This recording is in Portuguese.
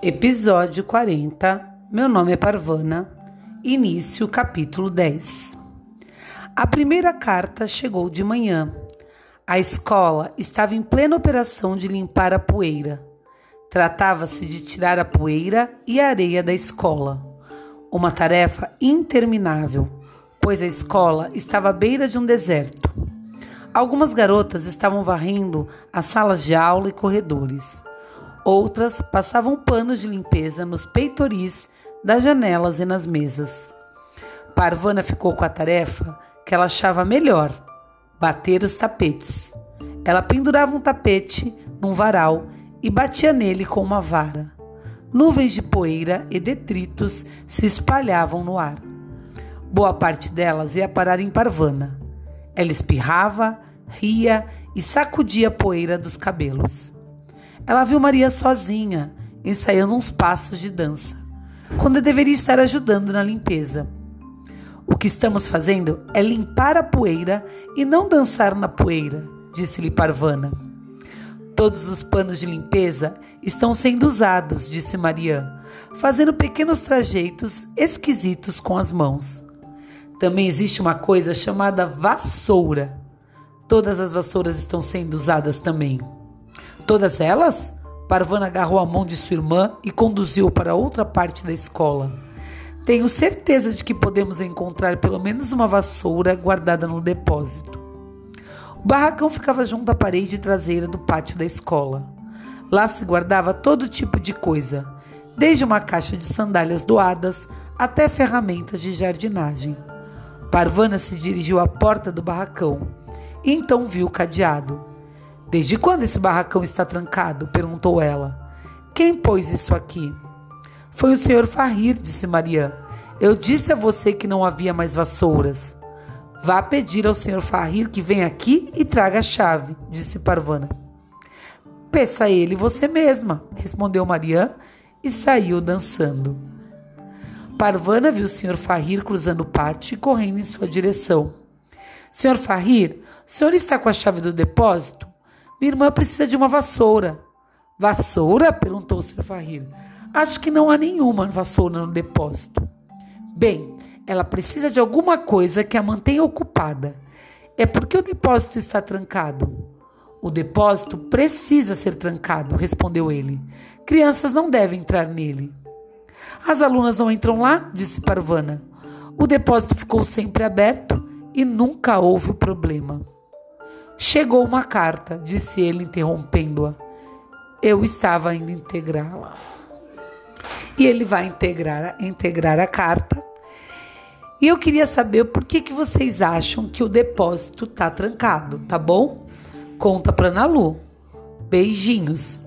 Episódio 40. Meu nome é Parvana. Início capítulo 10. A primeira carta chegou de manhã. A escola estava em plena operação de limpar a poeira. Tratava-se de tirar a poeira e a areia da escola. Uma tarefa interminável, pois a escola estava à beira de um deserto. Algumas garotas estavam varrendo as salas de aula e corredores. Outras passavam panos de limpeza nos peitoris das janelas e nas mesas. Parvana ficou com a tarefa que ela achava melhor: bater os tapetes. Ela pendurava um tapete num varal e batia nele com uma vara. Nuvens de poeira e detritos se espalhavam no ar. Boa parte delas ia parar em Parvana. Ela espirrava, ria e sacudia a poeira dos cabelos. Ela viu Maria sozinha, ensaiando uns passos de dança, quando deveria estar ajudando na limpeza. O que estamos fazendo é limpar a poeira e não dançar na poeira, disse-lhe Parvana. Todos os panos de limpeza estão sendo usados, disse Maria, fazendo pequenos trajeitos esquisitos com as mãos. Também existe uma coisa chamada vassoura. Todas as vassouras estão sendo usadas também. Todas elas? Parvana agarrou a mão de sua irmã e conduziu para outra parte da escola. Tenho certeza de que podemos encontrar pelo menos uma vassoura guardada no depósito. O barracão ficava junto à parede traseira do pátio da escola. Lá se guardava todo tipo de coisa, desde uma caixa de sandálias doadas até ferramentas de jardinagem. Parvana se dirigiu à porta do barracão e então viu o cadeado. Desde quando esse barracão está trancado? perguntou ela. Quem pôs isso aqui? Foi o senhor Farrir, disse Maria. Eu disse a você que não havia mais vassouras. Vá pedir ao senhor Farrir que venha aqui e traga a chave, disse Parvana. Peça a ele você mesma, respondeu Maria e saiu dançando. Parvana viu o senhor Farrir cruzando o pátio e correndo em sua direção. Senhor Farrir, o senhor está com a chave do depósito? Minha irmã precisa de uma vassoura. Vassoura? perguntou o Sr. Acho que não há nenhuma vassoura no depósito. Bem, ela precisa de alguma coisa que a mantenha ocupada. É porque o depósito está trancado. O depósito precisa ser trancado, respondeu ele. Crianças não devem entrar nele. As alunas não entram lá? disse Parvana. O depósito ficou sempre aberto e nunca houve problema. Chegou uma carta, disse ele, interrompendo-a. Eu estava indo integrá-la. E ele vai integrar, integrar a carta. E eu queria saber por que, que vocês acham que o depósito está trancado, tá bom? Conta para Ana Lu. Beijinhos.